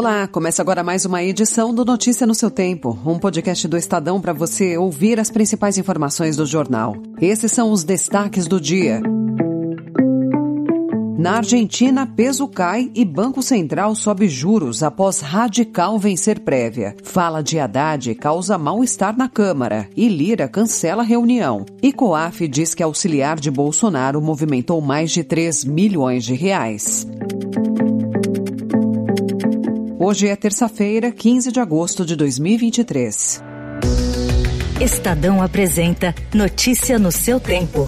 Olá, começa agora mais uma edição do Notícia no seu Tempo, um podcast do Estadão para você ouvir as principais informações do jornal. Esses são os destaques do dia. Na Argentina, peso cai e Banco Central sobe juros após radical vencer prévia. Fala de Haddad causa mal-estar na Câmara e Lira cancela reunião. E Coaf diz que auxiliar de Bolsonaro movimentou mais de 3 milhões de reais. Hoje é terça-feira, 15 de agosto de 2023. Estadão apresenta Notícia no seu tempo.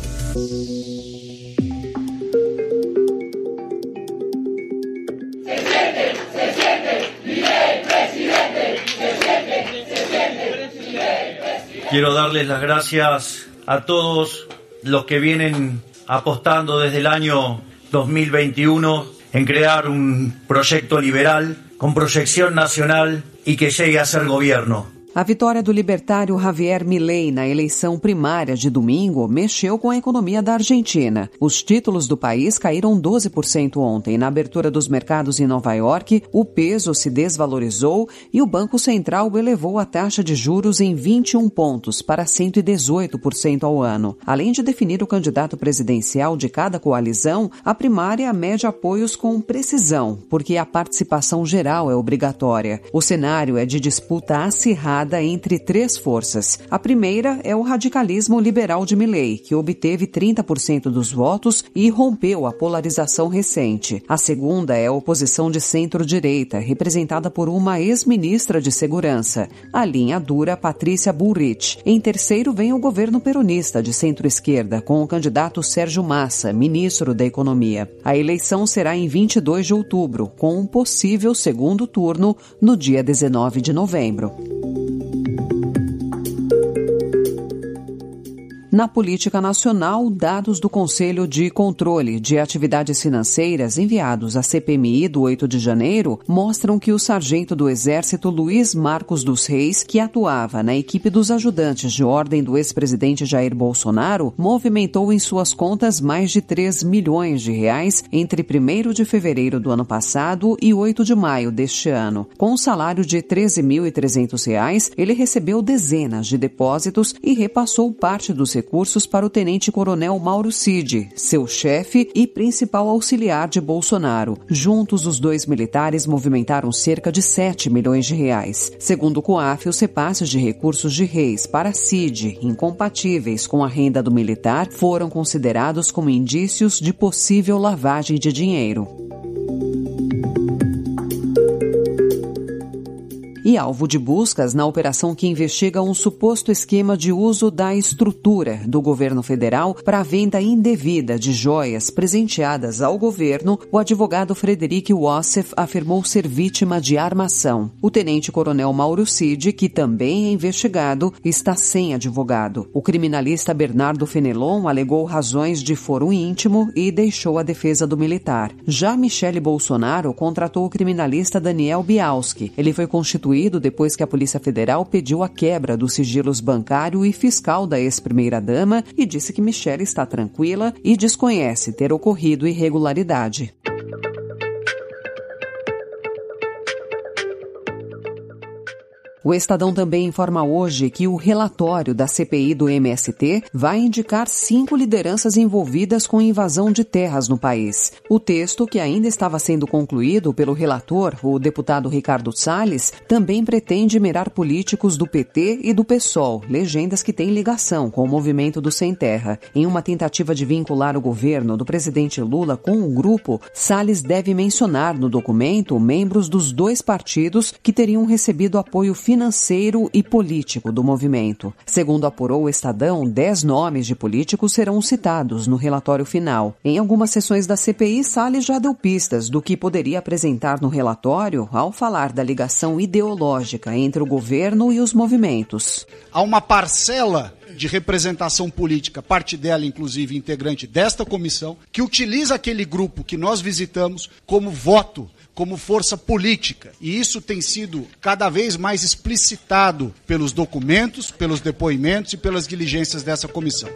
Quiero darles las gracias a todos los que vienen apostando desde el año 2021 en crear un proyecto liberal con proyección nacional y que llegue a ser gobierno. A vitória do libertário Javier Milei na eleição primária de domingo mexeu com a economia da Argentina. Os títulos do país caíram 12% ontem. Na abertura dos mercados em Nova York, o peso se desvalorizou e o Banco Central elevou a taxa de juros em 21 pontos para 118% ao ano. Além de definir o candidato presidencial de cada coalizão, a primária mede apoios com precisão, porque a participação geral é obrigatória. O cenário é de disputa acirrada entre três forças. A primeira é o radicalismo liberal de Milley, que obteve 30% dos votos e rompeu a polarização recente. A segunda é a oposição de centro-direita, representada por uma ex-ministra de Segurança, a linha dura Patrícia Bullrich. Em terceiro vem o governo peronista de centro-esquerda, com o candidato Sérgio Massa, ministro da Economia. A eleição será em 22 de outubro, com um possível segundo turno no dia 19 de novembro. Na política nacional, dados do Conselho de Controle de Atividades Financeiras enviados à CPMI do 8 de janeiro mostram que o sargento do Exército Luiz Marcos dos Reis, que atuava na equipe dos ajudantes de ordem do ex-presidente Jair Bolsonaro, movimentou em suas contas mais de 3 milhões de reais entre 1 de fevereiro do ano passado e 8 de maio deste ano. Com um salário de R$ 13.300, ele recebeu dezenas de depósitos e repassou parte dos recursos para o tenente-coronel Mauro Cid, seu chefe e principal auxiliar de Bolsonaro. Juntos, os dois militares movimentaram cerca de 7 milhões de reais. Segundo o COAF, os repasses de recursos de Reis para Cid, incompatíveis com a renda do militar, foram considerados como indícios de possível lavagem de dinheiro. E alvo de buscas na operação que investiga um suposto esquema de uso da estrutura do governo federal para a venda indevida de joias presenteadas ao governo, o advogado Frederic Wassef afirmou ser vítima de armação. O tenente-coronel Mauro Cid, que também é investigado, está sem advogado. O criminalista Bernardo Fenelon alegou razões de foro íntimo e deixou a defesa do militar. Já Michele Bolsonaro contratou o criminalista Daniel Bialski. Ele foi constituído depois que a Polícia Federal pediu a quebra dos sigilos bancário e fiscal da ex-primeira-dama e disse que Michelle está tranquila e desconhece ter ocorrido irregularidade. O Estadão também informa hoje que o relatório da CPI do MST vai indicar cinco lideranças envolvidas com invasão de terras no país. O texto, que ainda estava sendo concluído pelo relator, o deputado Ricardo Salles, também pretende mirar políticos do PT e do PSOL, legendas que têm ligação com o movimento do Sem Terra. Em uma tentativa de vincular o governo do presidente Lula com o grupo, Salles deve mencionar no documento membros dos dois partidos que teriam recebido apoio financeiro financeiro e político do movimento. Segundo apurou o Estadão, dez nomes de políticos serão citados no relatório final. Em algumas sessões da CPI, Salles já deu pistas do que poderia apresentar no relatório ao falar da ligação ideológica entre o governo e os movimentos. Há uma parcela de representação política, parte dela, inclusive, integrante desta comissão, que utiliza aquele grupo que nós visitamos como voto como força política. E isso tem sido cada vez mais explicitado pelos documentos, pelos depoimentos e pelas diligências dessa comissão.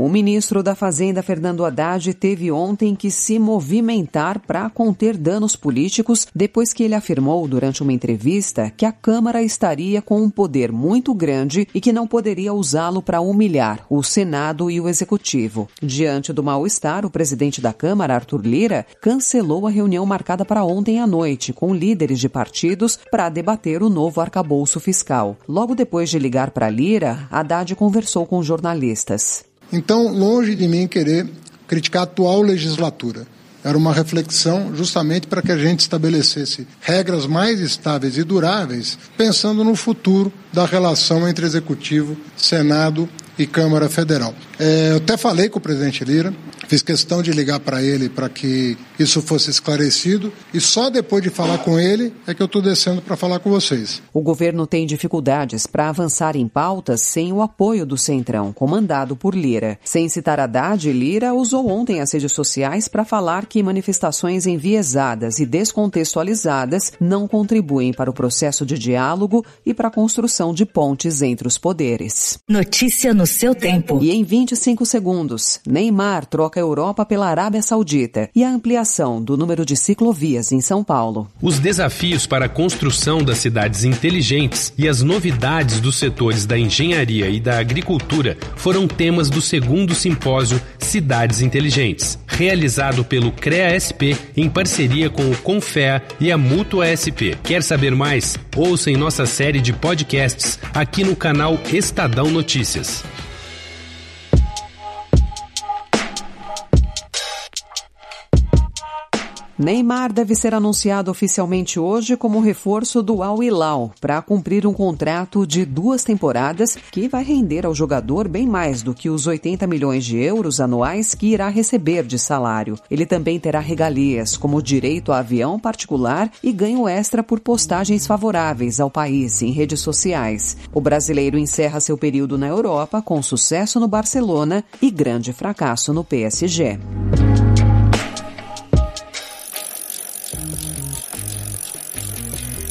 O ministro da Fazenda, Fernando Haddad, teve ontem que se movimentar para conter danos políticos depois que ele afirmou durante uma entrevista que a Câmara estaria com um poder muito grande e que não poderia usá-lo para humilhar o Senado e o Executivo. Diante do mal-estar, o presidente da Câmara, Arthur Lira, cancelou a reunião marcada para ontem à noite com líderes de partidos para debater o novo arcabouço fiscal. Logo depois de ligar para Lira, Haddad conversou com jornalistas. Então, longe de mim querer criticar a atual legislatura. Era uma reflexão justamente para que a gente estabelecesse regras mais estáveis e duráveis, pensando no futuro da relação entre Executivo, Senado e Câmara Federal. É, eu até falei com o presidente Lira, fiz questão de ligar para ele para que isso fosse esclarecido e só depois de falar com ele é que eu estou descendo para falar com vocês. O governo tem dificuldades para avançar em pautas sem o apoio do Centrão, comandado por Lira. Sem citar Haddad, Lira usou ontem as redes sociais para falar que manifestações enviesadas e descontextualizadas não contribuem para o processo de diálogo e para a construção de pontes entre os poderes. Notícia no seu tempo. E em 25 segundos, Neymar troca Europa pela Arábia Saudita e a ampliação do número de ciclovias em São Paulo. Os desafios para a construção das cidades inteligentes e as novidades dos setores da engenharia e da agricultura foram temas do segundo simpósio Cidades Inteligentes, realizado pelo CREA-SP em parceria com o Confea e a Mútua SP. Quer saber mais? Ouça em nossa série de podcasts aqui no canal Estadão Notícias. Neymar deve ser anunciado oficialmente hoje como reforço do Al Hilal para cumprir um contrato de duas temporadas que vai render ao jogador bem mais do que os 80 milhões de euros anuais que irá receber de salário. Ele também terá regalias, como direito a avião particular e ganho extra por postagens favoráveis ao país em redes sociais. O brasileiro encerra seu período na Europa com sucesso no Barcelona e grande fracasso no PSG.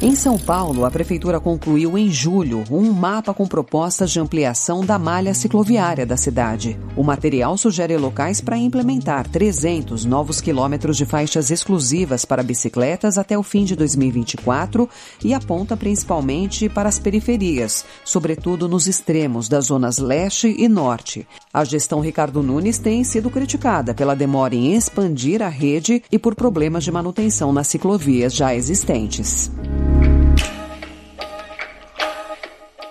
Em São Paulo, a Prefeitura concluiu em julho um mapa com propostas de ampliação da malha cicloviária da cidade. O material sugere locais para implementar 300 novos quilômetros de faixas exclusivas para bicicletas até o fim de 2024 e aponta principalmente para as periferias, sobretudo nos extremos das zonas leste e norte. A gestão Ricardo Nunes tem sido criticada pela demora em expandir a rede e por problemas de manutenção nas ciclovias já existentes.